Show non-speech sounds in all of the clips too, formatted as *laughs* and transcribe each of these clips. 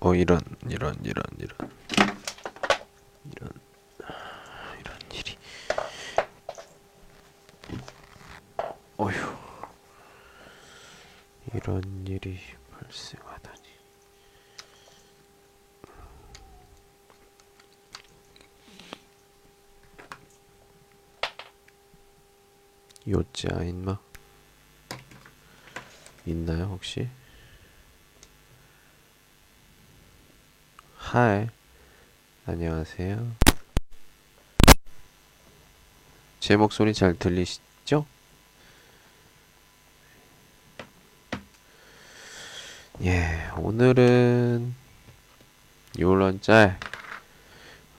어 이런 이런 이런 이런. 이런 이런 일이. 어휴. 이런 일이 발생하다니. 요자 인마? 있나요 혹시? 하이 안녕하세요. 제 목소리 잘 들리시죠? 예, 오늘은 요런 짤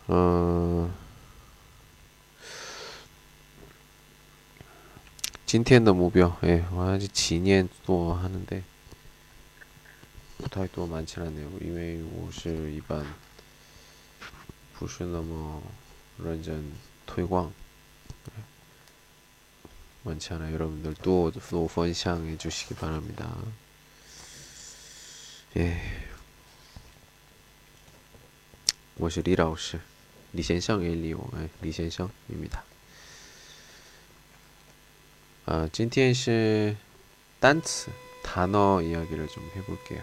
어, 진티엔 더 무벼. 예, 아직 진이엔 또 하는데. 不太多 많진 않네요. 因为我是一般不是那么认真推广 많지 않아요. 여러분들 또, 또分享해 주시기 바랍니다. 예. 我是李老师李先生也李我哎李先生입니다 아, 今天是单词 단어 이야기를 좀 해볼게요.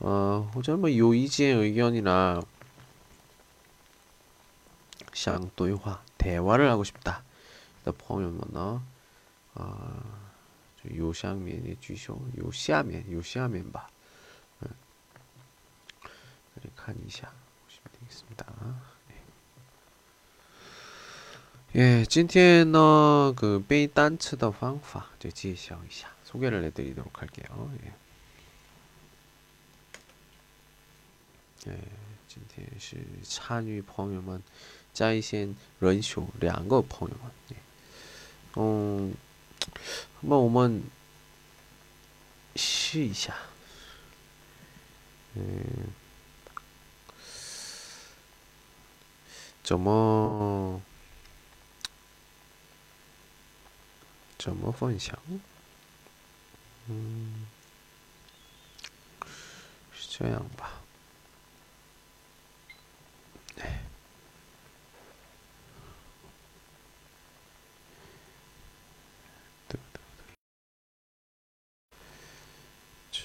어, 혹시 뭐 요이지의 의견이나 相对话 대화를 하고 싶다. 的朋友们呢, 어, 有上面的句型有下面有下面吧. 네. 看一下 보시면 되겠습니다. 예今天呢그背单词的方法就介绍一下 소개를 해드리도록 할게요. 예. 哎，今天是参与朋友们在线轮休两个朋友们，嗯，那我们试一下，嗯，怎么怎么分享？嗯，是这样吧。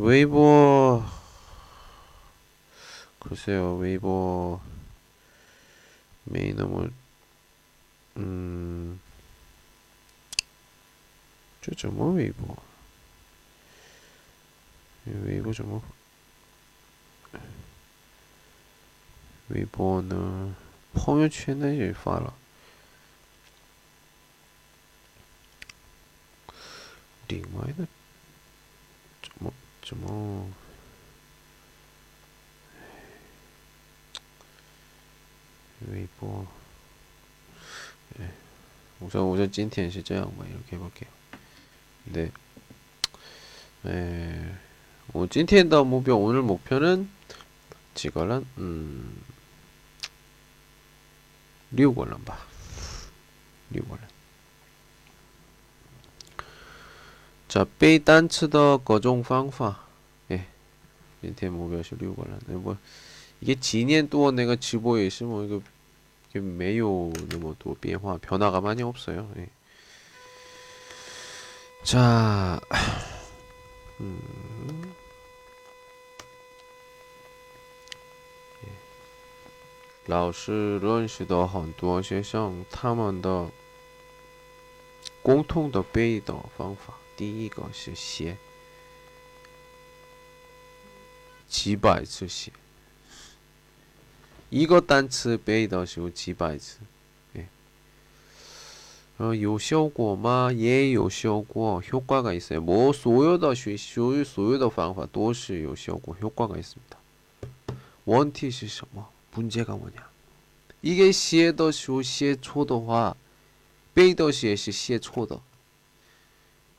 웨이보. 글쎄요, 웨이보. 메인 너무, 음, 저저 뭐 웨이보. 웨이보 좀 뭐. 웨이보는 朋友圈那也发了，另外的怎 거죠 뭐. 웨이보 뭐. 예. 우선 우선 찐텐 시죠 뭐 이렇게 해볼게요. 근데 예. 뭐 찐텐 다음 목표 오늘 목표는 지거란 음. 리우걸란바. 리우골란 자背单词的各种方法，哎，今天目标是六个人。那么이게지년동안내가지보에있으면이거매요너무또변화변화가많이없어요 예。 자 음。 老师认识的很多学生，他们的共同的背的方法， 第一个是写几百次写，一个单词背的时候几百次，哎，呃，有效果吗？也有效果，효과가있어요 뭐， 所有的学，所有所有的方法都是有效果，효과가있습니다问题是什么？ 문제가 뭐냐? 이게 시에더쇼 시에초더화 베이더시에시 시에초더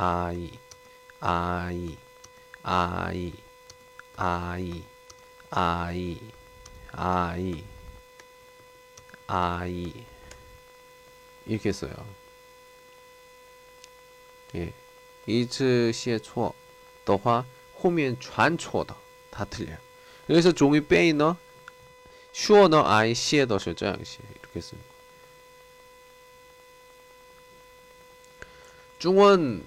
아이 아이 아이 아이 아이 아이 아이 이렇게 써요. 예, 이즈시의 초 더화 호면 전초다 틀려. 그래서 종이 빼이너 슈어너 아이 시에 더셔 짱시 이렇게 쓰는 거. 중원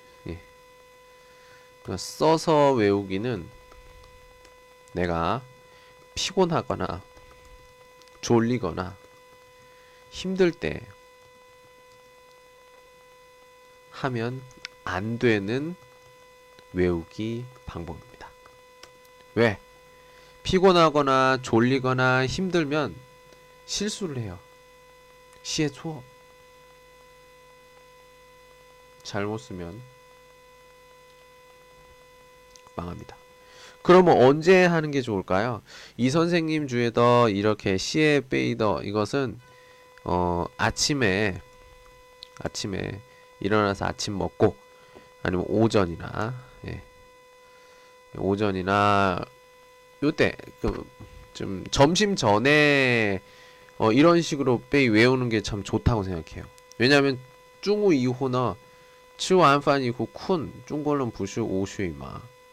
써서 외우기는 내가 피곤하거나 졸리거나 힘들 때 하면 안 되는 외우기 방법입니다. 왜? 피곤하거나 졸리거나 힘들면 실수를 해요. 시에 초어. 잘못 쓰면 망합니다. 그러면 언제 하는 게 좋을까요? 이 선생님 주에도 이렇게 시에 베이더 이것은 어 아침에 아침에 일어나서 아침 먹고 아니면 오전이나 예. 오전이나 요때 그 좀 점심 전에 어 이런 식으로 빼이 외우는 게 참 좋다고 생각해요. 왜냐하면 중우 이후나 오슈이마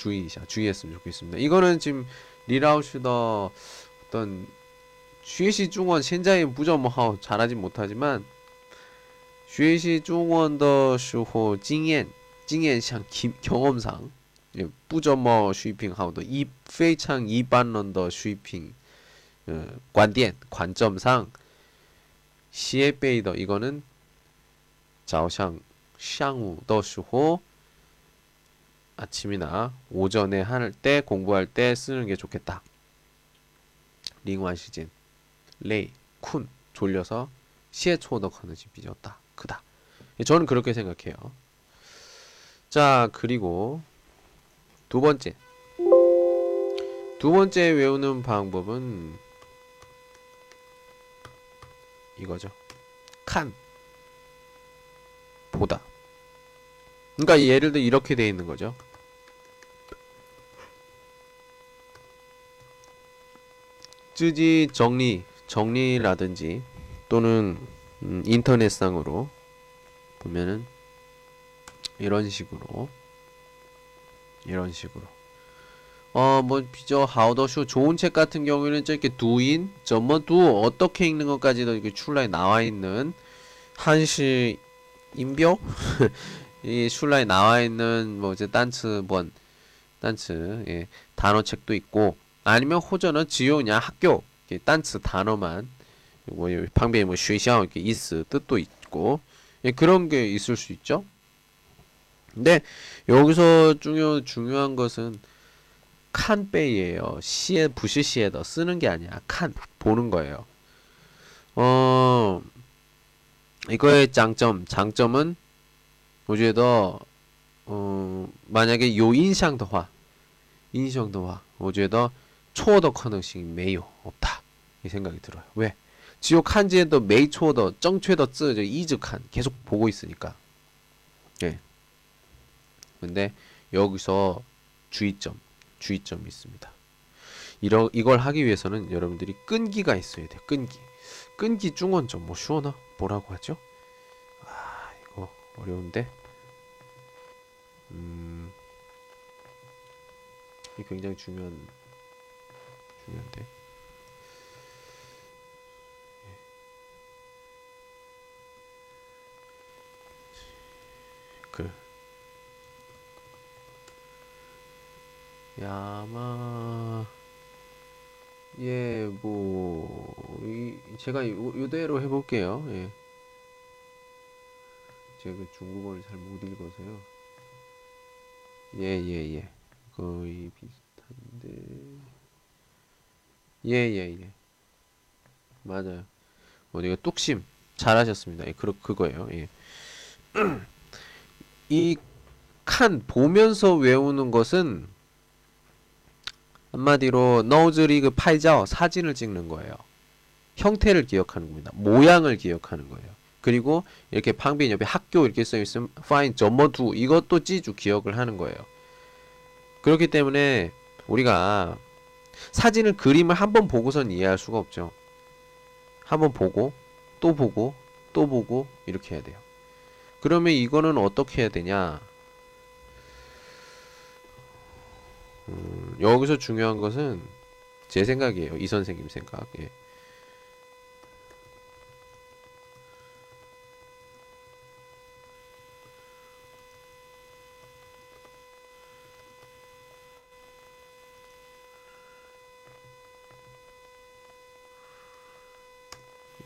주의이자 주의했으면 좋겠습니다. 이거는 지금 리라우슈더 어떤 슈에시 중원 현자인 부정뭐하오 잘하지 못하지만 슈에시 중원 더 슈호 징엔 징엔상 경험상 예, 부정뭐 슈이핑하우도 이 페이창 이반런 더 슈이핑 어, 관점 관점상 시에 베이더 이거는 자오샹 샹우 더 슈호 아침이나 오전에 할 때 공부할 때 쓰는 게 좋겠다. 링완 시즌 레이 쿤 졸려서 시에 초더 가능성이 비졌다. 크다. 저는 그렇게 생각해요. 자, 그리고 두 번째. 두 번째 외우는 방법은 이거죠. 칸. 보다. 그러니까 예를 들어 이렇게 돼 있는 거죠. 쯔지 정리, 정리라든지 또는 음, 인터넷상으로 보면은 이런 식으로 이런 식으로. 어, 뭐, 비저 하우더쇼 좋은 책 같은 경우에는 저렇게 두인, 점머두 어떻게 읽는 것까지도 이렇게 출라에 나와 있는 한시 인bio *laughs* 이 출라에 나와 있는 뭐 이제 단츠 번 단츠 예, 단어 책도 있고 아니면 호전은 지요냐 학교 단츠 단어만 뭐 예, 방배에 뭐 쉬샤 이렇게 이스 뜻도 있고 예, 그런 게 있을 수 있죠. 근데 여기서 중요 중요한 것은 칸빼이예요. 시에 부시시에 더 쓰는 게 아니야. 칸 보는 거예요. 어 이거의 장점 장점은 어제 더어 만약에 요 인상 더화 인상 더화 어제 더 초어더 가능성이 매우 없다. 이 생각이 들어요. 왜? 지옥 칸지에도 메이 초어더 정최더 쓰 이즈칸 계속 보고 있으니까. 예. 근데 여기서 주의점 주의점이 있습니다. 이러, 이걸 하기 위해서는 여러분들이 끈기가 있어야 돼 끈기. 끈기 중원점 뭐 쉬워나? 뭐라고 하죠? 아 이거 어려운데? 음, 굉장히 중요한 중요한데. 그 야마 예, 뭐, 이, 제가 요, 요대로 해볼게요. 예. 제가 그 중국어를 잘 못 읽어서요. 예, 예, 예. 거의 비슷한데. 예, 예, 예. 맞아요. 어디가 뚝심. 잘하셨습니다. 예, 그, 그거예요. 예. *clears throat* 이칸 보면서 외우는 것은 한마디로 노즈리그 팔자 사진을 찍는 거예요. 형태를 기억하는 겁니다. 모양을 기억하는 거예요. 그리고 이렇게 방빈 옆에 학교 이렇게 써 있으면 find 점머두 이것도 찌주 기억을 하는 거예요. 그렇기 때문에 우리가 사진을 그림을 한 번 보고선 이해할 수가 없죠. 한 번 보고 또 보고 또 보고 이렇게 해야 돼요. 그러면 이거는 어떻게 해야 되냐? 음, 여기서 중요한 것은 제 생각이에요. 이 선생님 생각. 예.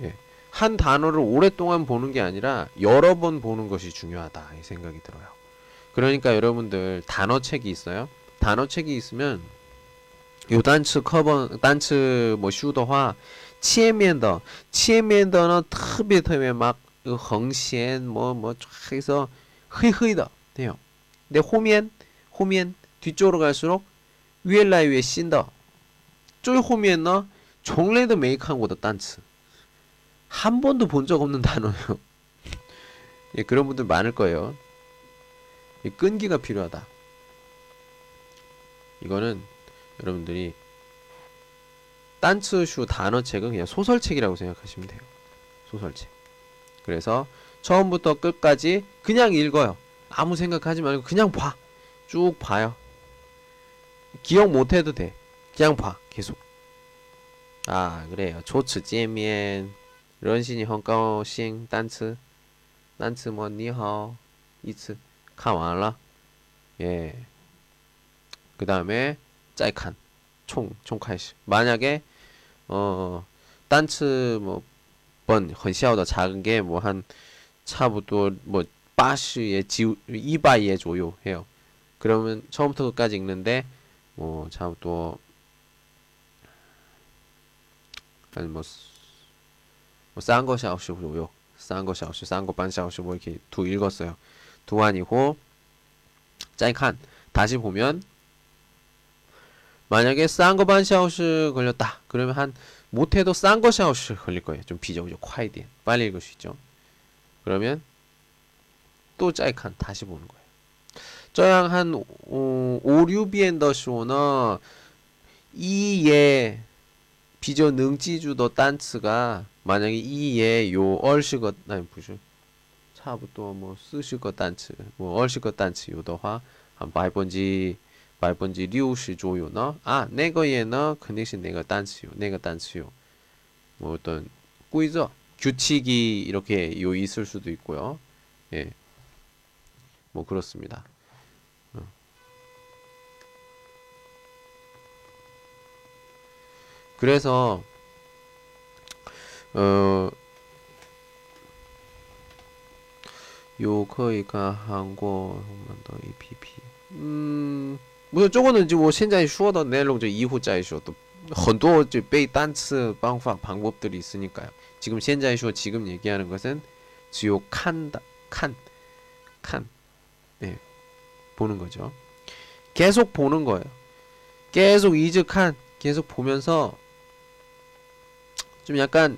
예. 한 단어를 오랫동안 보는 게 아니라 여러 번 보는 것이 중요하다 이 생각이 들어요. 그러니까 여러분들 단어책이 있어요. 단어책이 있으면 요 단츠 커버 단츠 뭐 슈더화 치엔면더 치엔면더는 특히 특히 막 그 헝시엔 뭐 뭐뭐 해서 흐이흐이더 돼요. 근데 호면 호면 뒤쪽으로 갈수록 위에 라이에 신더 쪼이 호면 너 종래도 메이크한 거다 단츠 번도 본 적 없는 단어요. 예, 그런 분들 많을 거예요. 끈기가 필요하다. 이거는 여러분들이 딴츠슈 단어책은 그냥 소설책이라고 생각하시면 돼요. 소설책. 그래서 처음부터 끝까지 그냥 읽어요. 아무 생각하지 말고 그냥 봐. 쭉 봐요. 기억 못해도 돼. 그냥 봐. 계속. 아 그래요. 조츠 런 신이 헝가오싱 딴츠 딴츠 뭐 니하오 이츠 看完了 예. 그 다음에 짤칸 총 총카이시 만약에 어 단츠 뭐번 很小的 작은 게 뭐 한 차부터 뭐 빠시의 지 이바이에 조요 해요. 그러면 처음부터 끝까지 읽는데 뭐 차부터 아니 뭐 뭐 싼 것이 9시고요. 싼거 샤오시 싼거 반시 9시 뭐 이렇게 두 읽었어요. 두안이고 짜이칸 다시 보면 만약에 싼 거 반시 9시 걸렸다. 그러면 한 못해도 싼거 샤오시 걸릴 거예요. 좀 비정적, 콰이디 빨리 읽을 수 있죠. 그러면 또 짜이칸 다시 보는 거예요. 저양 한 어, 오, 5, 6비엔더쇼너 이에 비저 능지주 더 단츠가 만약에 이에 요 얼시거 아니 부죠 차부터 뭐 쓰시거 단츠 뭐 얼시거 단츠 요더화 한百分之 百分之六十左右呢啊那个也呢肯定是那个单词有那个单词有뭐 어떤规则 규칙이 이렇게 요 있을 수도 있고요. 예. 뭐 그렇습니다. 어. 그래서 어 요커이가 한국만더 APP 음, 不是这个呢，就我现在说的内容就以后再说，都很多就背单词方法방법들이 있으니까요. 지금 现在说 지금 얘기하는 것은 지요 칸다 칸 칸. 네. 보는 거죠. 계속 보는 거예요. 계속 이즈 칸 계속 보면서 좀 약간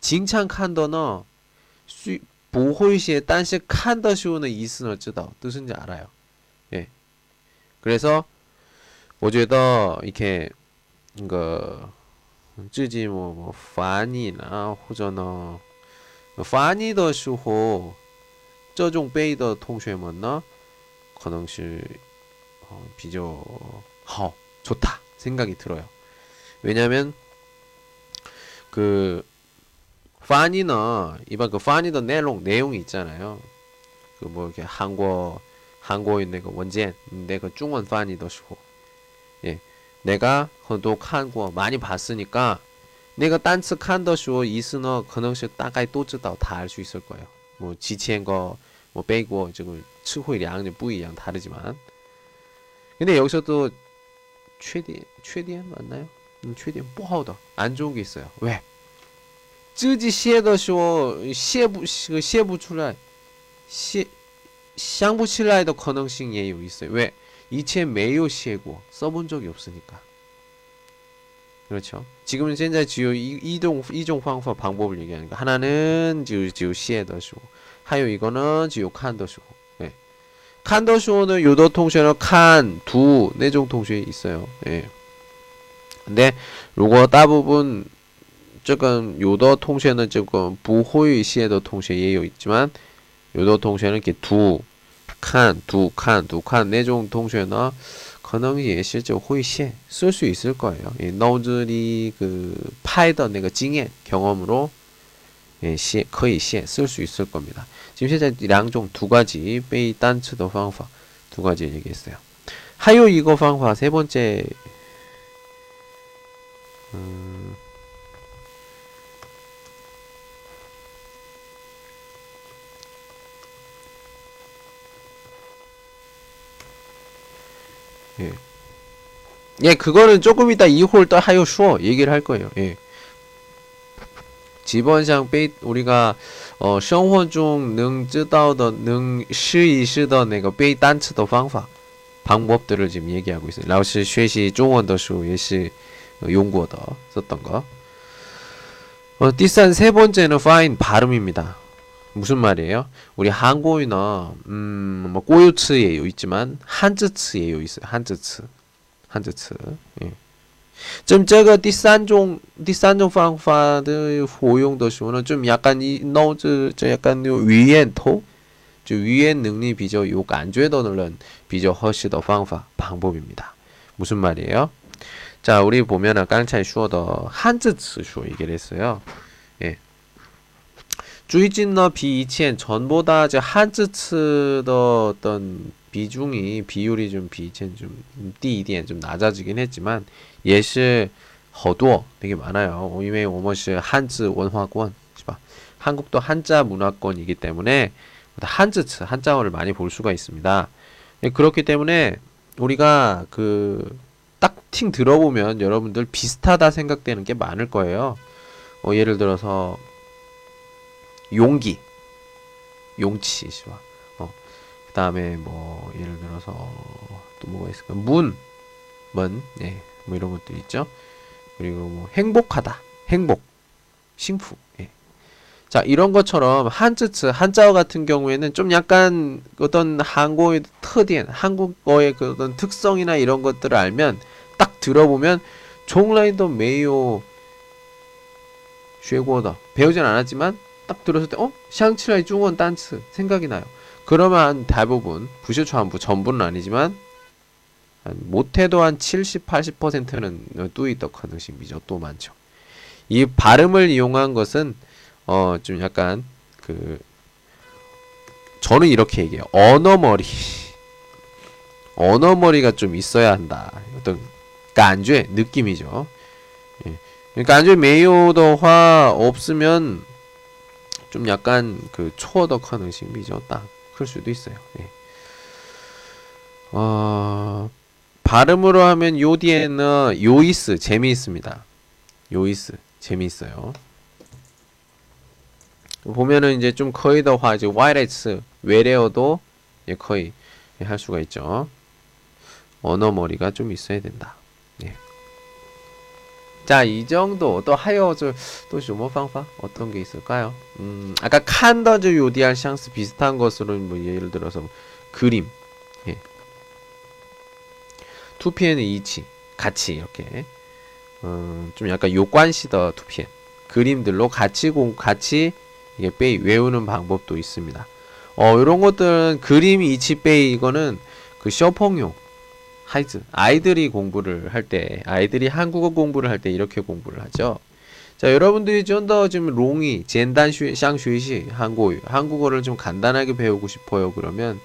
츠 칭찬 칸더너 不会写但是看的时候呢意思呢知道 뜻인지 알아요. 예. 그래서 我觉得 이렇게 그自己 뭐, 뭐翻译呢 或者呢 翻译的时候 这种背的同学们呢可能是比较好 좋다 생각이 들어요. 왜냐면 그 파니나 이번 그 파니던 내용 내용이 있잖아요. 그 뭐 이렇게 한국 한국의 내가 원젠 내가 중원 파니더시고 예 내가 한국 한국 많이 봤으니까 내가 단츠 칸더 쇼 이스너 그능시 다가이 또知道 다알 수 있을 거예요. 뭐 지치한 거뭐 빼고 지금 치호의 양이 부이양 다르지만 근데 여기서도 최대 최대한 맞나요? 음, 최대한 뭐하다 안 좋은 게 있어요. 왜? 自己写的时候写不写不出来写想不起来的可能性也有 있어요. 왜? 이체 매요 시고 써본 적이 없으니까. 그렇죠. 지금 현재 지요 이동 이종 방법 방법을 얘기하는 거. 하나는 지요 지요 시에더쇼. 하요 이거는 지요 칸더쇼. 예. 칸더쇼는 요도 통신은 칸, 두, 네종 통신이 있어요. 예. 근데 요거 대부분 조금 요더 통신은 조금 부호의 시에도 통신 예요 있지만 요더 통신은 이렇게 두 칸, 두 칸, 두 칸, 네종 통신은 可能也是就会写쓸 수 있을 거예요. 예, 너들이 그 파이더 내가經验 경험으로 예, 写可以写쓸 수 있을 겁니다. 지금 현재 两种두 가지 빼이 단츠의 方法두 가지 얘기했어요. 하요 이거 方法세 번째 음, 예. 예, 그거는 조금 이따 이홀 또 하요 슈어 얘기를 할 거예요. 예. 지번상 베이 우리가 어, 生活中能知道的能试一试的那个 베이 단츠的 方法 방법들을 지금 얘기하고 있어요. 老师学习中文的时候也是用过的 썼던 거. 어, 第三세 번째는 fine 발음입니다. 무슨 말이에요? 우리 한국어는 음, 뭐 꼬유츠예요 있지만 한즈츠예요 있어요. 한즈츠. 한즈츠. 예. 这这个第三种第三种方法的活用的时候呢，좀 약간 이 노즈 저 약간 위엔토 就语言能力比较有感觉的人比较合适的方法 방법입니다. 무슨 말이에요? 자, 우리 보면은 깡차이 슈어더 한즈츠 슈어 얘기를 했어요. 예. 주이진너 비이치엔 전보다 한즈츠더 어떤 비중이 비율이 좀 비이치엔 좀 띠이디엔 좀 낮아지긴 했지만 예시 허도 되게 많아요. 오이메이 오머시 한즈 원화권, 한국도 한자 문화권이기 때문에 한즈츠 한자어를 많이 볼 수가 있습니다. 예, 그렇기 때문에 우리가 그 딱팅 들어보면 여러분들 비슷하다 생각되는 게 많을 거예요. 어, 예를 들어서 용기, 용치, 어, 그 다음에 뭐 예를 들어서 또 뭐가 있을까? 문, 먼, 예, 뭐 이런 것도 있죠. 그리고 뭐 행복하다, 행복, 싱푸. 예. 자 이런 것처럼 한자츠 한자어 같은 경우에는 좀 약간 어떤 한국의 특点, 한국어의 그 어떤 특성이나 이런 것들을 알면 딱 들어보면 종라이도 메요 쉐고더 배우진 않았지만 딱 들었을 때 어? 샹치라이 중원 단츠 생각이 나요. 그러면 대부분 부셔초안부 전부는 아니지만 한 못해도 한 70, 80%는 뚜이떡 가능성이 또 많죠. 이 발음을 이용한 것은 어 좀 약간 그 저는 이렇게 얘기해요. 언어머리 언어머리가 좀 있어야 한다. 어떤 간죄 느낌이죠. 예. 간죄 메요더화 없으면 좀 약간 그 초어덕 가능성이죠. 딱 그럴 수도 있어요. 예. 어, 발음으로 하면 요 뒤에는 요이스 재미있습니다. 요이스 재미있어요. 보면은 이제 좀 거의 더화 이제 와이레스 외래어도 예, 거의 예, 할 수가 있죠. 언어 머리가 좀 있어야 된다. 예. 자, 이 정도 또 하여 또 슈머 방파 어떤 게 있을까요? 음, 아까 칸더즈 요디알 샹스 비슷한 것으로 뭐 예를 들어서 뭐 그림, 예. 투피엔의 이치, 같이 이렇게 음, 좀 약간 요관시더 투피엔 그림들로 같이 공 같이 이게 빼이 외우는 방법도 있습니다. 어, 이런 것들은 그림 이치 빼이 이거는 그 쇼펑용 하이즈 아이들이 공부를 할 때 아이들이 한국어 공부를 할 때 이렇게 공부를 하죠. 자 여러분들이 좀 더 지금 롱이 젠단 슈 샹슈이시 한국어 한국어를 좀 간단하게 배우고 싶어요 그러면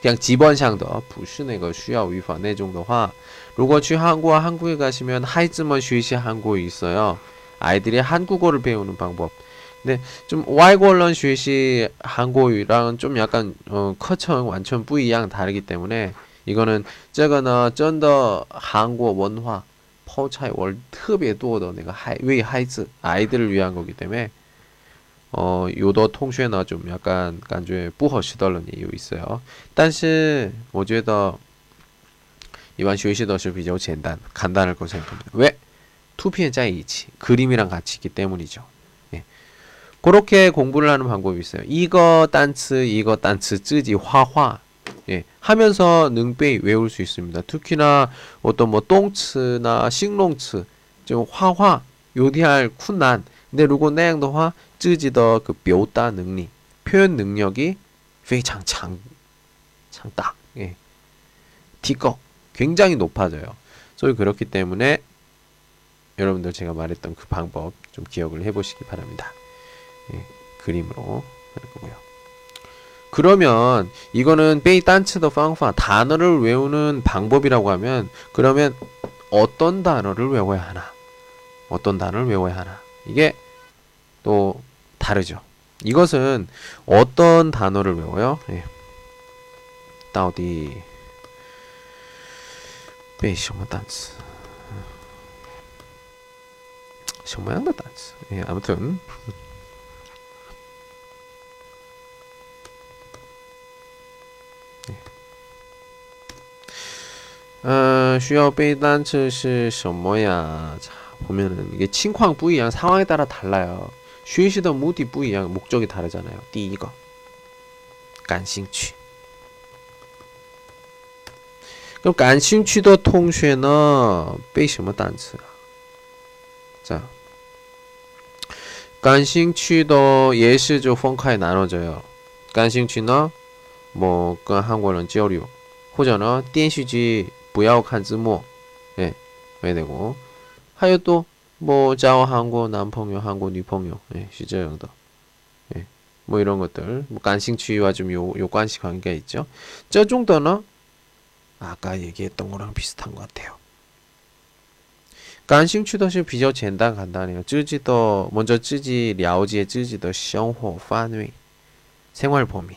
그냥 지번샹더 부슈네거 슈야 위반의 정도화 네 로거취 한국어 한국에 가시면 하이즈먼 슈이시 한국어 있어요. 아이들이 한국어를 배우는 방법. 근데 좀 외국어론 슈이시 한국어랑 좀 약간 어 커천 완전 부이양 다르기 때문에. 이거는 这个呢真的 한국 원화 抛차이特别多的那个孩为孩子 아이들을 위한 거기 때문에 어 요더 통쉐나 좀 약간 간주에 不合适的人 이유 있어요. 但是我觉得一般学习都是比较简单 간단할 거 생각합니다. 왜? 투피엔在一起 그림이랑 같이 있기 때문이죠. 예. 그렇게 공부를 하는 방법이 있어요. 이거 단츠 이거 단츠 쯔지 화화 예, 하면서 능빼 외울 수 있습니다. 특히나 어떤 뭐 똥츠나 싱롱츠, 좀 화화 요디할 쿤난. 근데 루고 내양도화 쯔지더 그 묘다 능력, 표현 능력이 非常 장, 장다. 예. 디거 굉장히 높아져요.所以 그렇기 때문에 여러분들 제가 말했던 그 방법 좀 기억을 해보시기 바랍니다. 예, 그림으로 할 거고요. 그러면 이거는 빼이 딴츠더 팡파 단어를 외우는 방법이라고 하면 그러면 어떤 단어를 외워야 하나? 어떤 단어를 외워야 하나? 이게 또 다르죠. 이것은 어떤 단어를 외워요? 예. 다우디 빼이 정말 딴츠 정말 한 단츠. 예, 아무튼 呃，需要背单词是什么呀？보면은이게칭황不一样，상황에따라달라요学习的目的不一样，목적이다르잖아요第一个，感兴趣。그럼感兴趣的同学呢，背什么单词啊？자感兴趣的也是就分开나눠져요感兴趣呢，뭐跟韩国人交流，或者呢电视剧。 不要看字幕， 예, 왜 되고 하여 또뭐 자와 한국 남펑요 한국女朋友 예, 시저형도 예, 뭐 이런 것들 뭐 간싱취와 좀 요 요 관시 관계가 있죠. 저 정도는 아까 얘기했던 거랑 비슷한 것 같아요. 간싱취도是 비교简单 간단해요. 知지도 먼저 知지了解知지의生活范围 생활 범위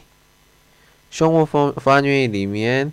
生活范围里面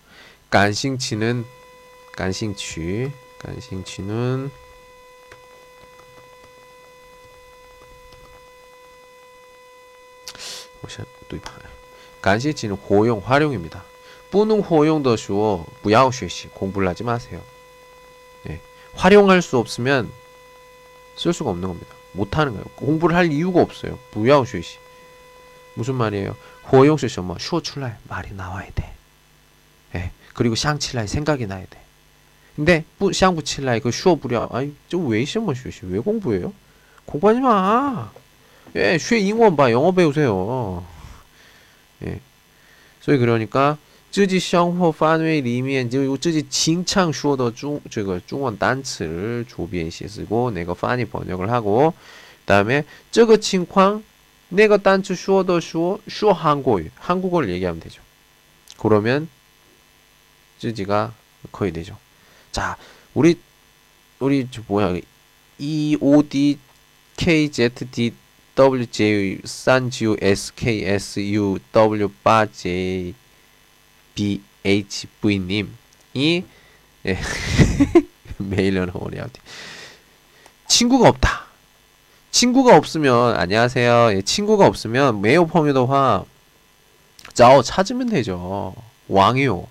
간싱치는 간싱치 간싱치는 간싱치는 고용 활용입니다. 뿌능 호용더 쉬워 무야오 쉐시 공부를 하지 마세요. 네. 활용할 수 없으면 쓸 수가 없는 겁니다. 못하는 거예요. 공부를 할 이유가 없어요. 무야오 쉐시 무슨 말이에요? 호용 쉐시 뭐 쉬어 출라 말이 나와야 돼. 예. 그리고 샹칠라이 생각이 나야 돼. 근데 뿌 샹부칠라이 그 쇼 부려. 아니 저为什么学习왜 공부해요? 공부하지 마. 예, 쉐 잉원 봐. 영어 배우세요. 예. 所以 그러니까 自己生活范围里面就有自己经常说的中这个中文单词를 조변写쓰고 내가 판이 번역을 하고 그다음에 这个情况 내가 단词 说的说说 한국어 한국어를 얘기하면 되죠. 그러면 自己가 거의 되죠. 자, 우리 우리 저 뭐야? E O D K Z D WJ 3GU SKSU W8J BHV님이 예. *laughs* 메일은 어려운데 친구가 없다. 친구가 없으면 안녕하세요. 예, 친구가 없으면 매우 펑유도화 자오 찾으면 되죠. 왕요.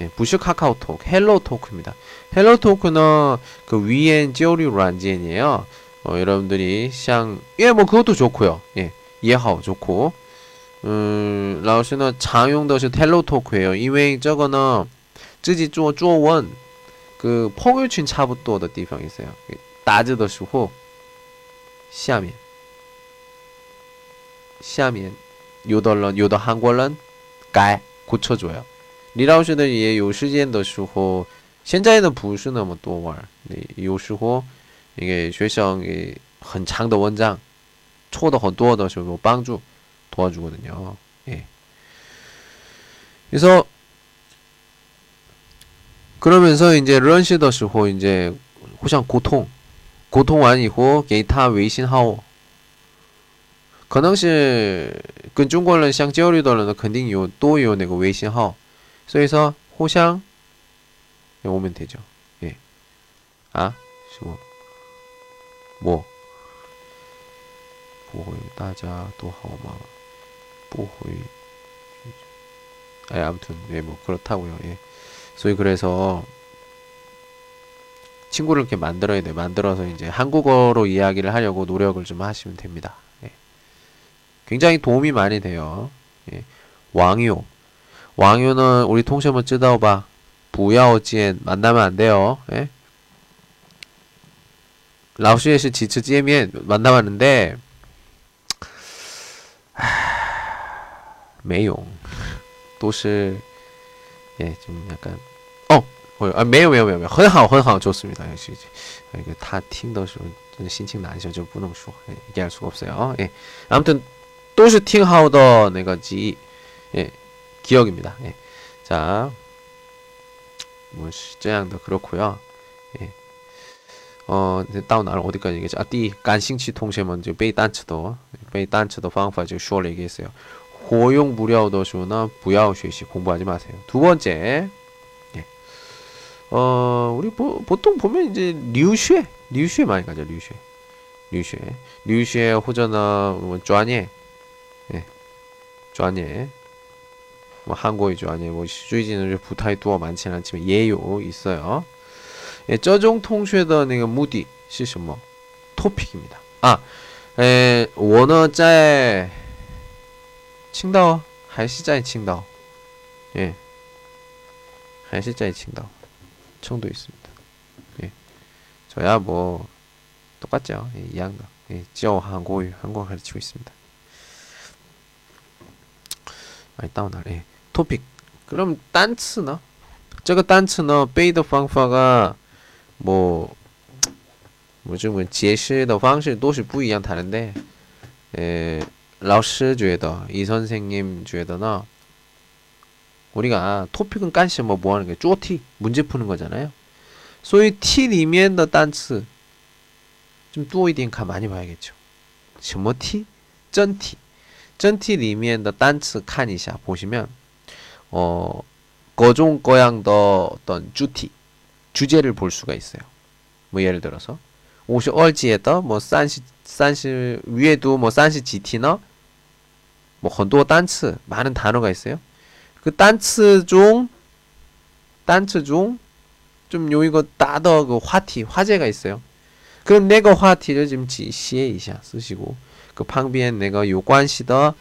예, 부시 카카오톡, 헬로토크입니다. 헬로토크는 그 위엔 지오류软件이에요. 어, 여러분들이 샹, 예, 뭐 그것도 좋고요. 예, 예하오 좋고. 음, 老师呢 常用的是 텔로토크예요. 因为这个呢 自己 做作文 그 펑유친 차부터的 地方 있어요. 打字的时候下面下面有的人有的 한국人 改 고쳐줘요. 李老师呢也有时间的时候，现在呢不是那么多玩，有时候 이게 学校很长的 원장, 错的很多的时候帮助 도와주거든요. 예. 그래서 그러면서 이제 런시的时候 이제 互相 고통, 고통 完以后给他微信号 可能是跟中国人相交流的人肯定有都有那个微信号， 그래서 호샹 예, 오면 되죠. 예. 아, 뭐, 뭐, 보호이 따자 또 하오마 아 아무튼 예뭐 그렇다고요. 예. 소위 그래서 친구를 이렇게 만들어야 돼. 만들어서 이제 한국어로 이야기를 하려고 노력을 좀 하시면 됩니다. 예. 굉장히 도움이 많이 돼요. 예. 왕요 왕요는 우리 통신 한번 뜯어봐. 부야오지엔 만나면 안 돼요. 예? 라오스에서 지츠见面 만나봤는데 没有都是 예, 좀 약간 어, 아, 没有没有没有很好很好 좋습니다. 역시 이게 다听的时候真的心情难受就不能说 예, 얘기할 수가 없어요. 예. 아무튼 都是听好的那个记 예, 기억입니다. 예. 자, 뭐 실제양도 그렇고요. 예. 어, 다운 알 어디까지 얘기했죠? 아, 띠 간싱치 통제먼지 베이 단츠도 베이 단츠도 방파 지금 10월 얘기했어요. 고용 무료도슈나 부야오쉐시 공부하지 마세요. 두 번째, 예. 어, 우리 보, 보통 보면 이제 류쉐, 류쉐 많이 가죠, 류쉐. 류쉐, 류쉐 호전나 뭐, 쟈예, 예, 쟈예. 뭐 한국이죠 아니면 뭐 주의진으로 부타이 두어 많지는 않지만 예요 있어요. 예, 저종 통쉐더는 무디 시시 뭐 토픽입니다. 아, 에 원어 짜에 칭다오 할시 짜에 칭다오 예 할시 짜에 칭다오 청도 있습니다. 예 저야 뭐 똑같죠 예, 이양도 예, 지어 한국 한국 가르치고 있습니다. 많이 다운하래. 예. 토픽. 그럼 단츠呢? 这个单词呢背的方法가 뭐我这个解释的方式都是不一样다른데，呃，老师觉得，이 선생님觉得呢， 우리가 토픽은 깐시 뭐 뭐하는 게 쪼티 문제 푸는 거잖아요. 소위 T 里面的 단츠 좀 뚜어一点看 많이 봐야겠죠. 什么 T? 真 T. 真 T 里面的 단츠 看一下 보시면 어, 거종거양 더 어떤 주티, 주제를 볼 수가 있어요. 뭐 예를 들어서 오시 얼지에 더뭐 산시 산시 위에도 뭐 산시 지티너 뭐 건도 단츠 많은 단어가 있어요. 그 단츠 중 단츠 중좀 요이거 따더 그 화티 화제가 있어요. 그럼 내가 화티를 지금 시에 이샤 쓰시고 그 방비엔 내가 요관시더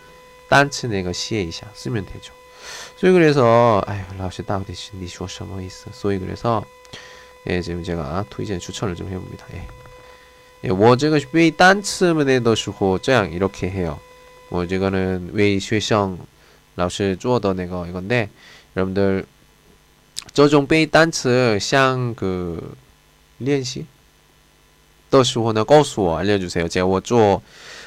단츠 내가 시에 이샤 쓰면 되죠. 所以 그래서 아유 라오씨 다우디시 니쇼什么意思? 所以 그래서 예 지금 제가推荐 추천을 좀 해봅니다. 예. 예, 我这个背单词的时候这样 이렇게 해요. 뭐 이거는 为学生老师做的那个 이건데 여러분들 这种背单词像그练习的时候呢告诉我 알려주세요. 제가 我做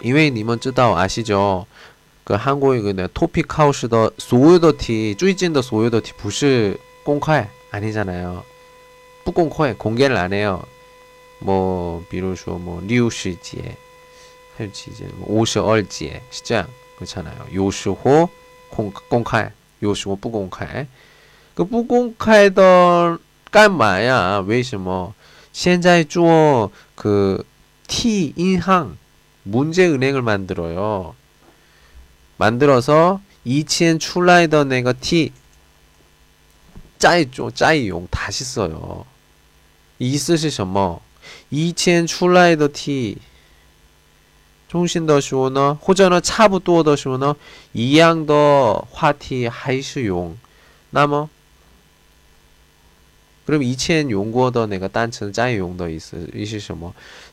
因为你们知道 아시죠? 그 한국의 그 토픽 하우스의 소유더티, 쭈이진의 소유더티 不是公开 아니잖아요. 不公开 공개를 안 해요. 뭐, 比如说뭐六十节还有几节뭐五十二节 시장 그렇잖아요. 요시호 공开 요시호 不公开 그 不公开的干嘛呀为什么现在做그 T银行 문제은행을 만들어요. 만들어서 이치엔 출라이더 네거 티 짜이죠 짜이용 다시 써요. 이思是什么? 이치엔 출라이더 티中心的时候呢 或者呢 差不多的时候呢一样的话题还是用那么 그럼 이치엔 용过的 那个单词再用的意思意思什么？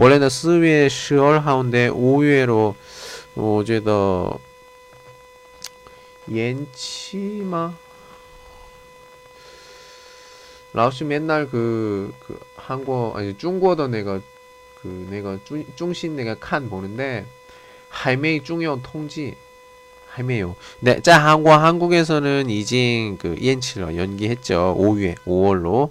원래는 4月 10월 하운데 5위로 어, 제더 옌치마 라오스 맨날 그, 그 한국 아니 중국어도 내가 그 내가 중, 중신 내가 칸 보는데 할매의 중요 통지 할매요. 네, 자 한국 한국에서는 이징 그 옌치를 연기했죠. 5월 5월로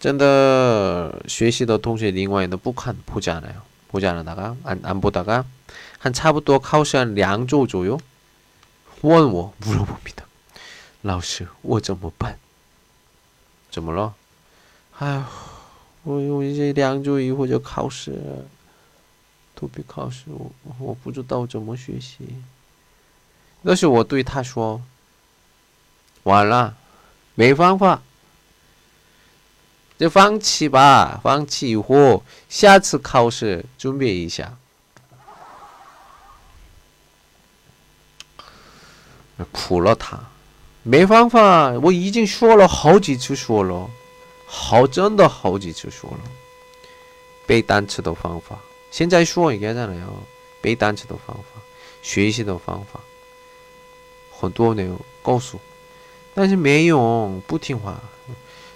真的学习的同学另外的不看 보지 않아요. 보지 않다가 안, 안 보다가 한 차부터 카우시한 량조 조요. 원워 물어봅니다. 라오스 我怎么办?怎么了? 아휴, 我 이제 량조 이후 저 카우시 도피 카우시 我不知道怎么学习。但是我对他说，完了，没方法。 就放弃吧，放弃以后，下次考试准备一下。苦了他，没方法，我已经说了好几次说了，好真的好几次说了。背单词的方法，现在说一个在哪样？背单词的方法，学习的方法，很多内容告诉，但是没用，不听话。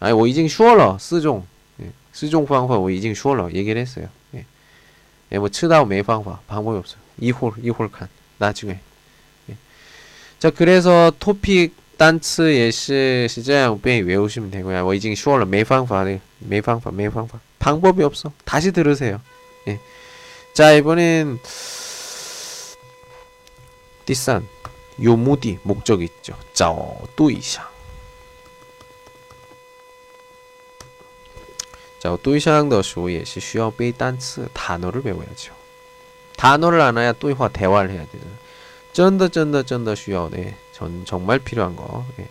哎，我已经说了四种，四种方法我已经说了，얘기했어 요。 哎，我知道没方法，방법이없어 요。 一会儿一会儿看，나중 에。 자그래서토픽单词也是是这样背외우시면되고요我已经说了没方法的，没方法，没方法，방법이없 어。 다시들으세 요。 예。 자이번엔第三，有目的，목적있죠找对象。 자, 对象的时候也是需要背单词 단어를 배워야죠. 단어를 알아야 对话 대화를 해야 되잖아. 真的真的真的需要 네. 전 정말 필요한 거. 예.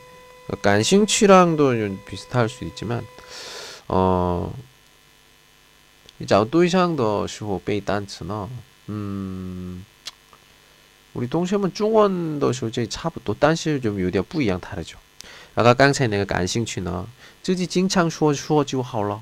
간싱취랑도 좀 비슷할 수 있지만 어 이제 对象的时候背单词呢 음 우리 동시에는 중원的时候这 差不多 但是좀有点不一样 다르죠. 아까 刚才那个感兴趣呢自己经常说说就好了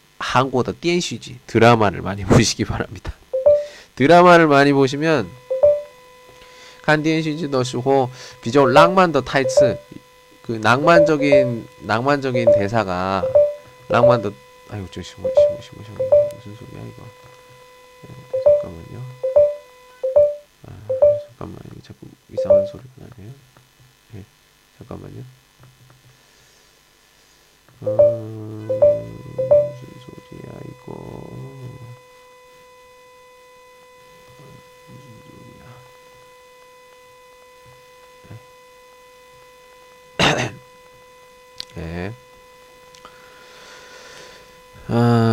한국어다 띠엔슈지. 드라마를 많이 *laughs* 보시기 바랍니다. 드라마를 많이 보시면 칸디엔슈지너시호 비교 낭만더 타이츠 그 낭만적인 낭만적인 대사가 낭만더 아유 저 시모 시모 시모 시모 무슨 소리야 이거. 네, 잠깐만요. 아 잠깐만 이거 자꾸 이상한 소리 나네요. 예 잠깐만요. 음...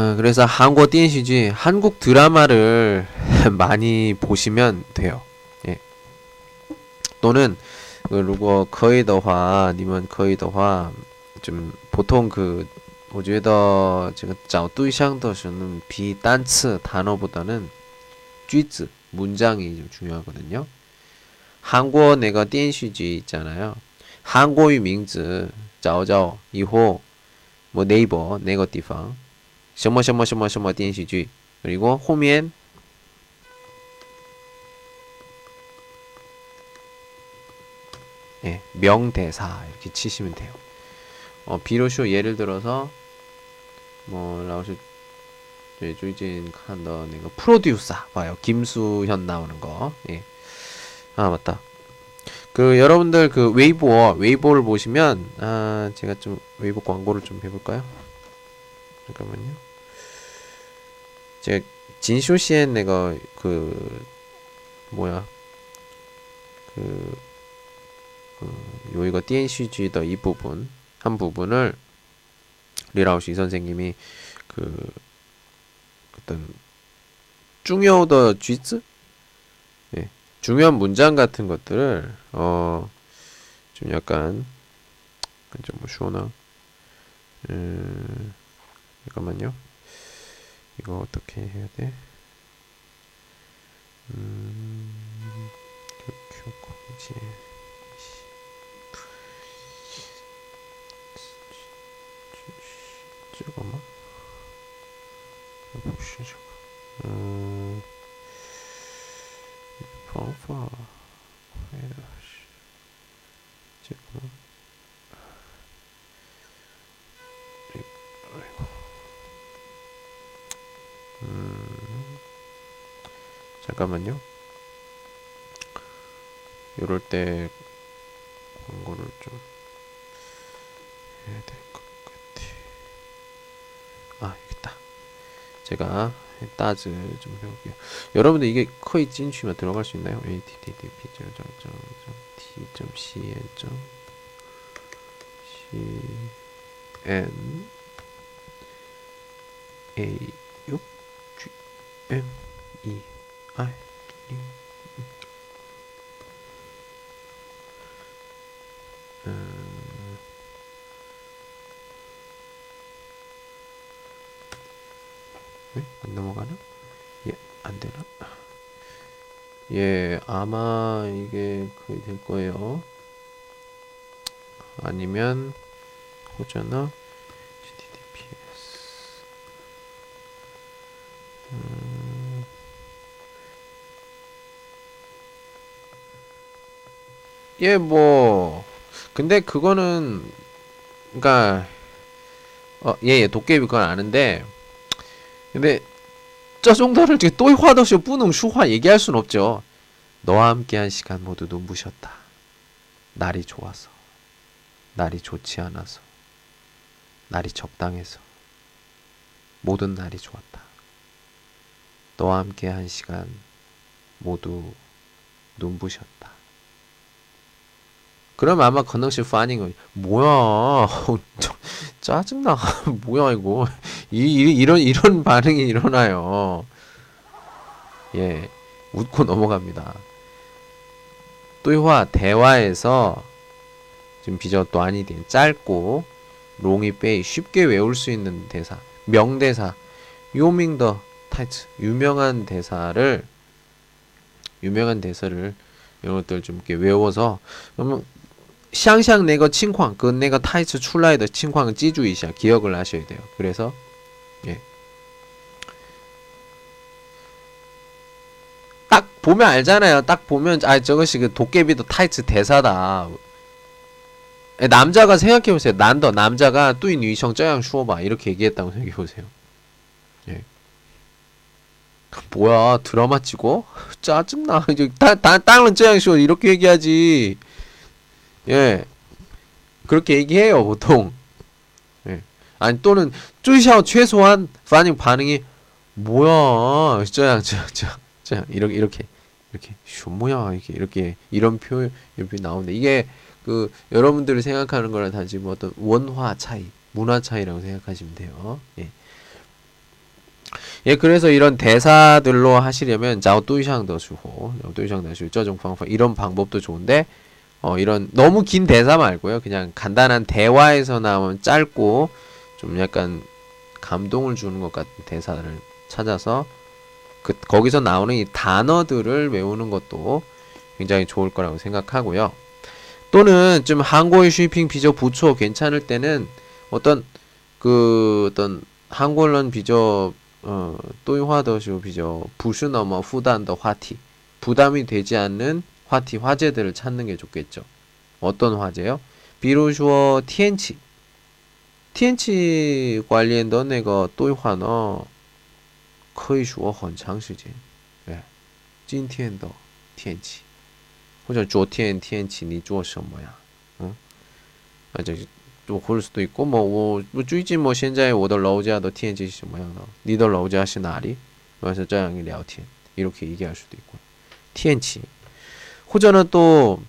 아, 그래서 한국 电视剧, 한국 드라마를 *laughs* 많이 보시면 돼요. 예. 또는 如果可以的话,你们可以的话,좀 보통 그 我觉得这个找对象的时候比单词 단어보다는 句子 문장이 좀 중요하거든요. 한국 내가 电视剧 있잖아요. 한국의 名字找找以后뭐 네이버 네거 地方 什么什么什么什么电视剧 그리고 后面 예, 명대사 이렇게 치시면 돼요. 어, 비로쇼 예를 들어서 뭐 라오스 最近看的那个 프로듀서 봐요. 김수현 나오는 거. 예. 아 맞다. 그 여러분들 그 웨이보 웨이보를 보시면 아 제가 좀 웨이보 광고를 좀 해볼까요? 잠깐만요. 这 金秀贤 那个 그 뭐야 그, 어, 그 요이가 DNCG 더이 부분 한 부분을 리라우시 선생님이 그 어떤 중요더 쥐츠 예 중요한 문장 같은 것들을 어 좀 약간 좀뭐 쉬워나 음 잠깐만요. 이거 어떻게 해야 돼? 음, 교코지 잠깐만요. 이럴 때 광고를 좀 해야 될 것 같아. 아, 여기 있다. 제가 따즈 좀 해볼게요. 여러분들 이게 거의 찐취만 들어갈 수 있나요? http t.cn cn a 6 g m e i 음, 네? 안 넘어가나? 예, 안 되나? 예, 아마 이게 거의 될 거예요. 아니면 호자나 https 음, 예, 뭐 근데 그거는 그러니까 어, 예, 예, 도깨비 그건 아는데 근데 저 정도를 지금 또 화도시 뿌능 슈화 얘기할 순 없죠. 너와 함께한 시간 모두 눈부셨다. 날이 좋아서, 날이 좋지 않아서, 날이 적당해서, 모든 날이 좋았다. 너와 함께한 시간 모두 눈부셨다. 그럼 아마 건능씨 파닝 은 뭐야? *laughs* 짜증나. *laughs* 뭐야 이거? 이, 이, 이런 이런 반응이 일어나요. 예. 웃고 넘어갑니다. 또이화 대화에서 지금 비저 또 아니 된 짧고 롱이 빼이 쉽게 외울 수 있는 대사 명대사 요밍더 타이츠 유명한 대사를 유명한 대사를 이런 것들 좀 이렇게 외워서 그러면 상상 내가 칭광 그 내가 타이츠 출라이더 칭광을 찌주이샤 기억을 하셔야 돼요. 그래서 예. 딱 보면 알잖아요. 딱 보면 아 저것이 그 도깨비도 타이츠 대사다. 예, 남자가 생각해보세요. 난더 남자가 뚜이 니성 쩌양 슈어봐 이렇게 얘기했다고 생각해보세요. 예. 뭐야 드라마 찍어? 짜증나. *laughs* 다, 다, 땅은 쩌양 슈어 이렇게 얘기하지. 예. 그렇게 얘기해요, 보통. 예. 아니, 또는, 쭈샤오 최소한, 반응, 반응이, 뭐야, 저양, 저, 저, 저, 이렇게, 이렇게, 이렇게, 쇼, 뭐야, 이렇게, 이렇게, 이런 표현, 이렇게 나오는데, 이게, 그, 여러분들이 생각하는 거랑 단지 뭐 어떤 원화 차이, 문화 차이라고 생각하시면 돼요. 예. 예, 그래서 이런 대사들로 하시려면, 자오 뚜이샹 더슈호, 뚜이샹 더슈, 저종 방법, 이런 방법도 좋은데, 어, 이런 너무 긴 대사 말고요. 그냥 간단한 대화에서 나온 짧고 좀 약간 감동을 주는 것 같은 대사를 찾아서 그 거기서 나오는 이 단어들을 외우는 것도 굉장히 좋을 거라고 생각하고요. 또는 좀 한국어 슈핑 비저 부초 괜찮을 때는 어떤 그 어떤 한국어는 비저 어 또이화더쇼 비저 부슈너머 후단더 화티 부담이 되지 않는 화티 화제들을 찾는 게 좋겠죠. 어떤 화제요? 比如说 TN치 TN치 关联的那个对话呢可以说很长时间对今天的天气或者昨天天气你做什么呀嗯啊这就或者 수도 있고 뭐我最近뭐现在我的楼下的天气是什么样的你的楼家是哪里？그래서这样聊天이렇게 얘기할 수도 있고 天气 호전은 또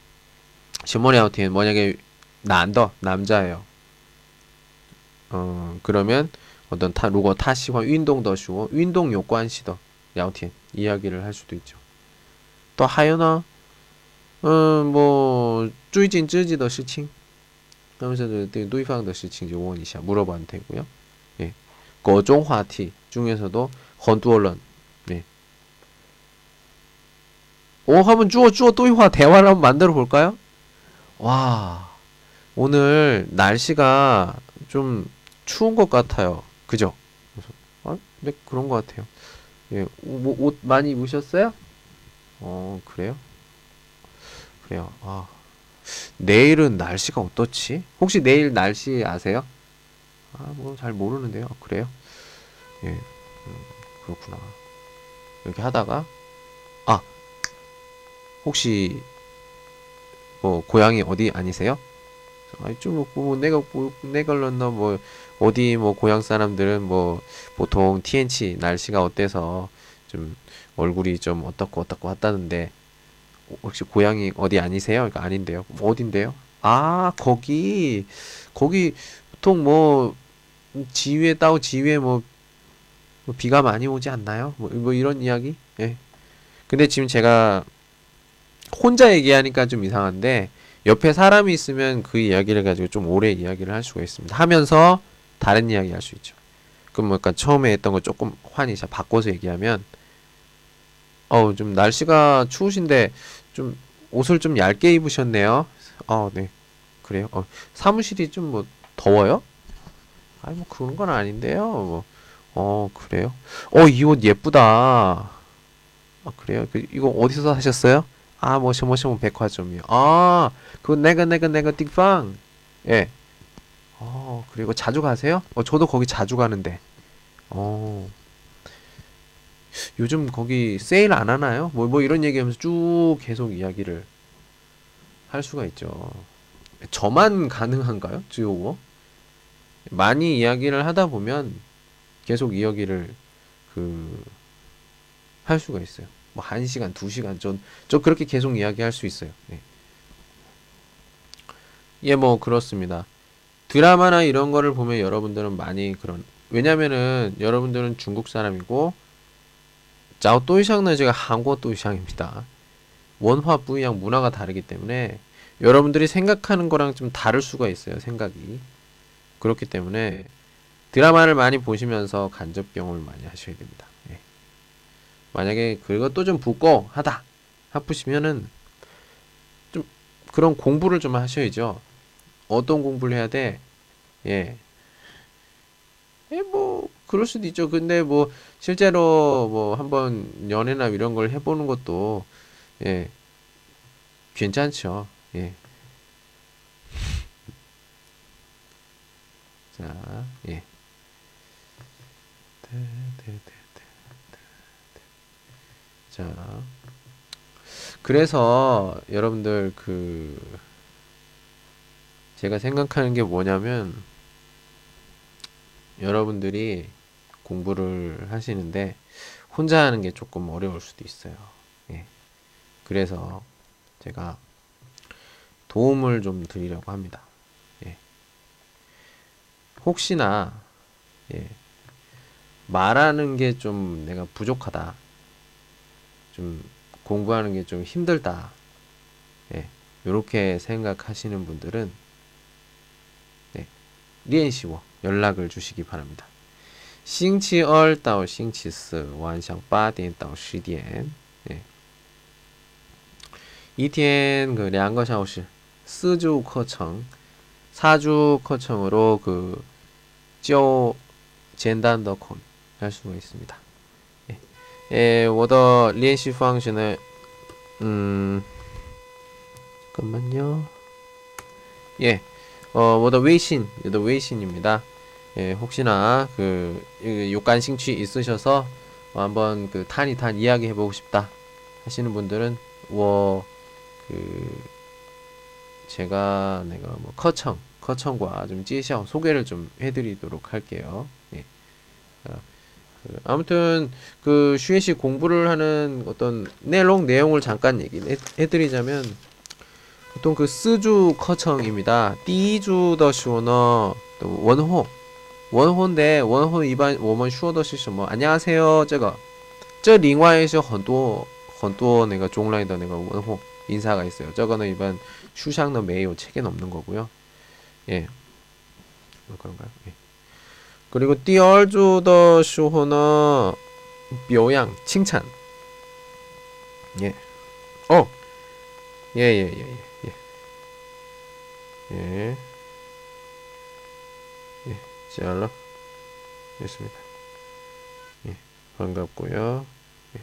시모니 아우틴 만약에 난더 남자예요. 어 그러면 어떤 타 루거 타시와 윈동 더시고 윈동 요관시더 야우틴 이야기를 할 수도 있죠. 또 하연아 음뭐 어, 쭈이진 쯔지더 시칭 하면서 누이팡더 시칭 요원 이샤 물어봐도 되고요. 예. 거종 화티 중에서도 헌두얼런 오 한번 주어 주어 对话 대화를 한번 만들어 볼까요? 와. 오늘 날씨가 좀 추운 것 같아요. 그죠? 아, 네, 그런 것 같아요. 예, 뭐, 옷 많이 입으셨어요? 어, 그래요? 그래요. 아, 내일은 날씨가 어떻지? 혹시 내일 날씨 아세요? 아, 뭐 잘 모르는데요. 아, 그래요? 예, 음, 그렇구나. 이렇게 하다가, 아, 혹시 뭐 고향이 어디 아니세요? 아니 좀뭐 뭐, 내가 뭐 내가 런너 뭐 어디 뭐 고향 사람들은 뭐 보통 TNC 날씨가 어때서 좀 얼굴이 좀 어떻고 어떻고 했다는데 혹시 고향이 어디 아니세요? 그러니까 아닌데요. 뭐 어딘데요? 아 거기 거기 보통 뭐 지위에 따고 지위에 뭐, 뭐 비가 많이 오지 않나요? 뭐, 뭐 이런 이야기? 예. 근데 지금 제가 혼자 얘기하니까 좀 이상한데 옆에 사람이 있으면 그 이야기를 가지고 좀 오래 이야기를 할 수가 있습니다. 하면서 다른 이야기 할 수 있죠. 그럼 뭐 약간 처음에 했던 거 조금 환히 자 바꿔서 얘기하면 어우 좀 날씨가 추우신데 좀 옷을 좀 얇게 입으셨네요. 어, 네. 그래요. 어, 사무실이 좀 뭐 더워요? 아니 뭐 그런 건 아닌데요. 뭐. 어, 그래요. 어, 이 옷 예쁘다. 아, 그래요. 그, 이거 어디서 사셨어요? 아, 뭐시 뭐시 뭐 백화점이요. 아, 그 내가 내가 내가 띵팡. 예. 어, 그리고 자주 가세요? 어, 저도 거기 자주 가는데. 어. 요즘 거기 세일 안 하나요? 뭐, 뭐 이런 얘기하면서 쭉 계속 이야기를 할 수가 있죠. 저만 가능한가요? 즈요워? 많이 이야기를 하다 보면 계속 이야기를 그, 할 수가 있어요. 뭐, 한 시간, 두 시간, 전, 저 그렇게 계속 이야기할 수 있어요. 네. 예, 뭐, 그렇습니다. 드라마나 이런 거를 보면 여러분들은 많이 그런, 왜냐면은 여러분들은 중국 사람이고, 짜오 또이샹은 제가 한국 또이샹입니다. 원화 뿌이양 문화가 다르기 때문에 여러분들이 생각하는 거랑 좀 다를 수가 있어요, 생각이. 그렇기 때문에 드라마를 많이 보시면서 간접 경험을 많이 하셔야 됩니다. 예. 만약에 그것도 좀 부끄하다 하프시면은 좀 그런 공부를 좀 하셔야죠. 어떤 공부를 해야 돼? 예. 예, 뭐 그럴 수도 있죠. 근데 뭐 실제로 뭐 한번 연애나 이런 걸 해보는 것도 예 괜찮죠. 예. 자, 예. 자, 그래서 여러분들 그 제가 생각하는 게 뭐냐면 여러분들이 공부를 하시는데 혼자 하는 게 조금 어려울 수도 있어요. 예. 그래서 제가 도움을 좀 드리려고 합니다. 예. 혹시나 예. 말하는 게 좀 내가 부족하다. 좀 공부하는 게 좀 힘들다. 예. 요렇게 생각하시는 분들은 네. 리엔시워 연락을 주시기 바랍니다. 星期二到星期四晚上八点到十点， 예. 一天그两个小时四주课程 4주 课程으로 그就 简单的口语할 수가 있습니다. 예. 예, 我的练习方式呢, 음, 잠깐만요. 예, 어, 我的微信,我的微信입니다. 예, 혹시나 그 욕간싱취 있으셔서 어, 한번 그 탄이탄 이야기 해보고 싶다 하시는 분들은 워 그 제가 내가 뭐 커청 커청과 좀 찌셔 소개를 좀 해드리도록 할게요. 예. 어, 그 아무튼 그 슈에시 공부를 하는 어떤 내용 내용을 잠깐 얘기 해드리자면 보통 그 스주 커청입니다. 第一주더时候呢 원호 원호인데 원호 일반 我们说的是什么 안녕하세요 这个这另外是很多很多那个种类的那个问候 인사가 있어요. 저거는 일반 슈샹의 메이오 책에 없는 거고요. 예. 뭐 그런가요? 예. 그리고 第二주더时候呢 묘양 칭찬. 예. 어. 예, 예, 예, 예. 예. 예, 잘라. 됐습니다. 예, 반갑고요. 예.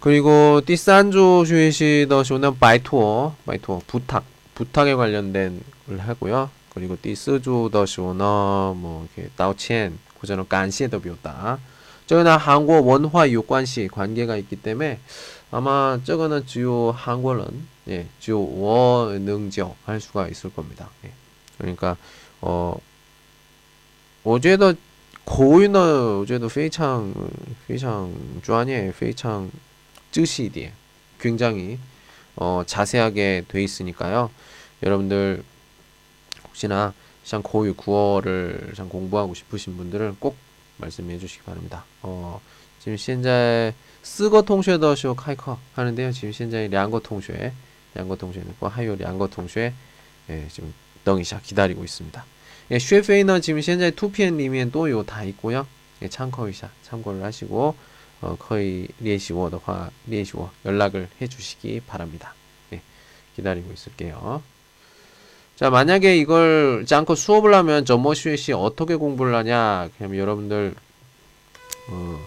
그리고 띠산주 슈이시더 쇼는 바이토어, 바이토어 부탁, 부탁에 관련된 걸 하고요. 그리고 띠스주더 쇼너 뭐 이렇게 다오첸, 고전은 간시에더 비었다. 저기는 한국 원화 요관시 관계가 있기 때문에 아마 저거는 주요 한국은 예, 주요 원능지어 할 수가 있을 겁니다. 예. 그러니까 어 어제도 고유는 어제도 非常非常专业非常知识一点 굉장히 어 자세하게 돼 있으니까요. 여러분들 혹시나 시장 고유 구어를 공부하고 싶으신 분들은 꼭 말씀해 주시기 바랍니다. 어, 지금 현재 쓰거 통쉐 더쇼 카이커 하는데요. 지금 현재 양거 통쉐, 양거 통쉐 넣고 하요 양거 통쉐 예, 지금 덩이샤 기다리고 있습니다. 예, 쉐페이너 지금 현재 2PM 리면 또요 다 있고요. 예, 参考一下 참고를 하시고 어, 거의 联系我的话 联系我 연락을 해 주시기 바랍니다. 예, 기다리고 있을게요. 자, 만약에 이걸 上课 수업을 하면 怎么学习 어떻게 공부를 하냐? 그럼 여러분들 어,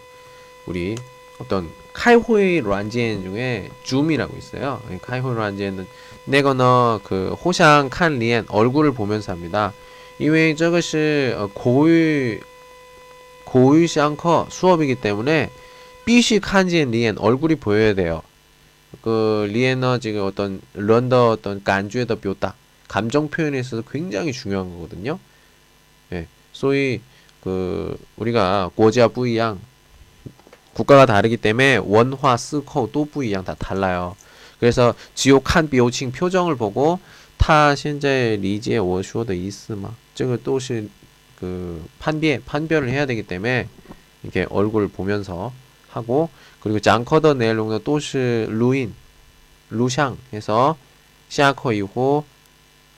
우리 어떤 开会软件 중에 줌이라고 있어요. 카이호이 란지엔은 내거너 그 호샹 칸 리엔 얼굴을 보면서 합니다. 因为 这个是 어, 口语 口语上课 수업이기 때문에 必须看见脸 얼굴이 보여야 돼요. 그 脸어 지금 어떤 人的 어떤 感觉的 表达 감정 표현에 있어서 굉장히 중요한 거거든요. 예, 所以 그 우리가 고지와 부이양 국가가 다르기 때문에 文化, 思考, 都不一样 다 달라요. 그래서 지옥한 表情 표정을 보고 타 현재 리지의 워슈어도 이스마 증을 또시 그 판비 판별을 해야 되기 때문에 이렇게 얼굴 보면서 하고 그리고 장커더 내롱도 또시 루인 루샹 해서 시아코 이후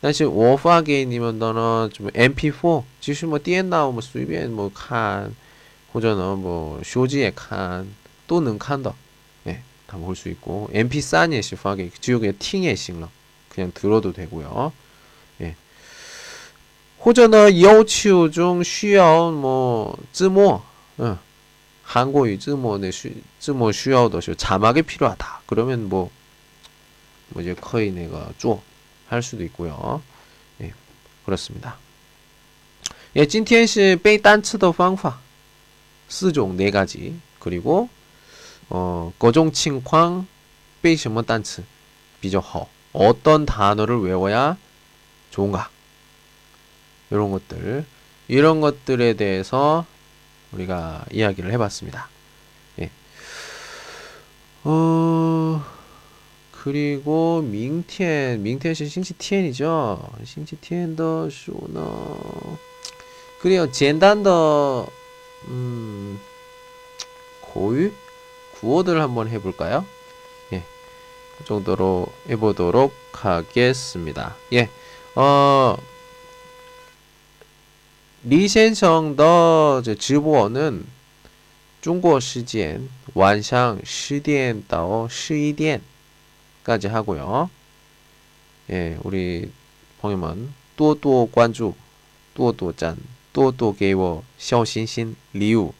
但是我发给你们的呢，什么 MP4，就是么电脑么随便么看。或者呢뭐 쇼지에 칸 또는 칸더 예, 다 볼 수 있고 MP3에 시파게 지옥의 팅에 싱러 그냥 들어도 되고요. 예. 或者呢要求中需要뭐字幕 어, 한국어 字幕的字幕需要的是 자막이 필요하다. 그러면 뭐, 뭐 이제 거의 내가 쪼 할 수도 있고요. 예, 그렇습니다. 예, 찐티엔시 빼단츠더 방파 스종 네 가지 그리고 어 거종 칭황 빼이 什么 단츠 비저허 어떤 단어를 외워야 좋은가 이런 것들 이런 것들에 대해서 우리가 이야기를 해봤습니다. 예. 어... 그리고 밍티엔 밍티엔시 싱치티엔이죠. 싱치티엔더 쇼너 그래요. 젠단더 음, 고유 구호들 한번 해볼까요? 예, 그 정도로 해보도록 하겠습니다. 예, 어, 리先生的 直播는 중국 시간晚上 10点到 11点 까지 하고요. 예, 우리 朋友们多多关注，多多赞。多多给我小心心礼物，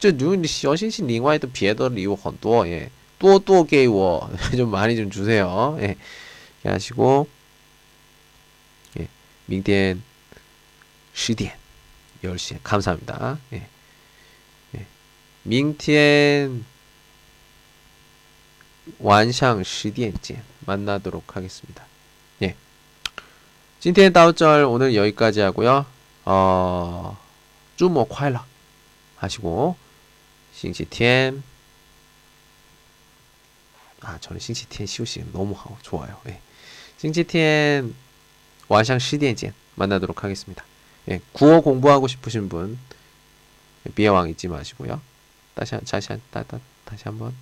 这如果你小心心，另外的别的礼物很多耶，多多给我좀 많이 *laughs* 좀 주세요. 예, 하시고 예, 明天十点 10시에 감사합니다. 예. 예. 明天 완샹 시디엔지 만나도록 하겠습니다. 예. 찐텐 따오절 오늘 여기까지 하고요. 어, 주모 콰일러 하시고, 싱시티엔. 아, 저는 싱시티엔 시우시 너무 좋아요. 예. 싱시티엔 완샹 시디엔지 만나도록 하겠습니다. 예, 구어 공부하고 싶으신 분, 예, 비애왕 잊지 마시고요. 다시 한, 다시 한, 다, 다, 다시 한번.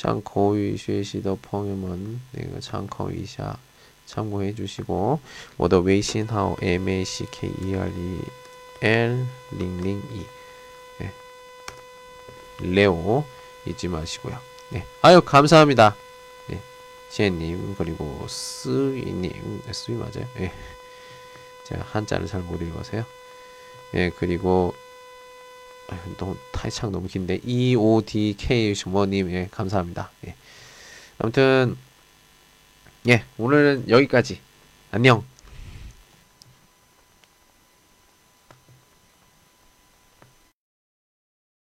向口语学习的朋友们那个参考一下，参考해 주시고 我的微信号 m a c k 一二零 l 零零一 예, 레오 잊지 마시고요. 네, 아유 감사합니다. 예, 지혜님 그리고 스위님 네, 스위 맞아요. 예. 제가 한자를 잘 못 읽어서요. 예, 그리고 아유, 너무 타이창 너무 긴데 E O D K 주머님 예, 감사합니다. 예. 아무튼 예, 오늘은 여기까지. 안녕.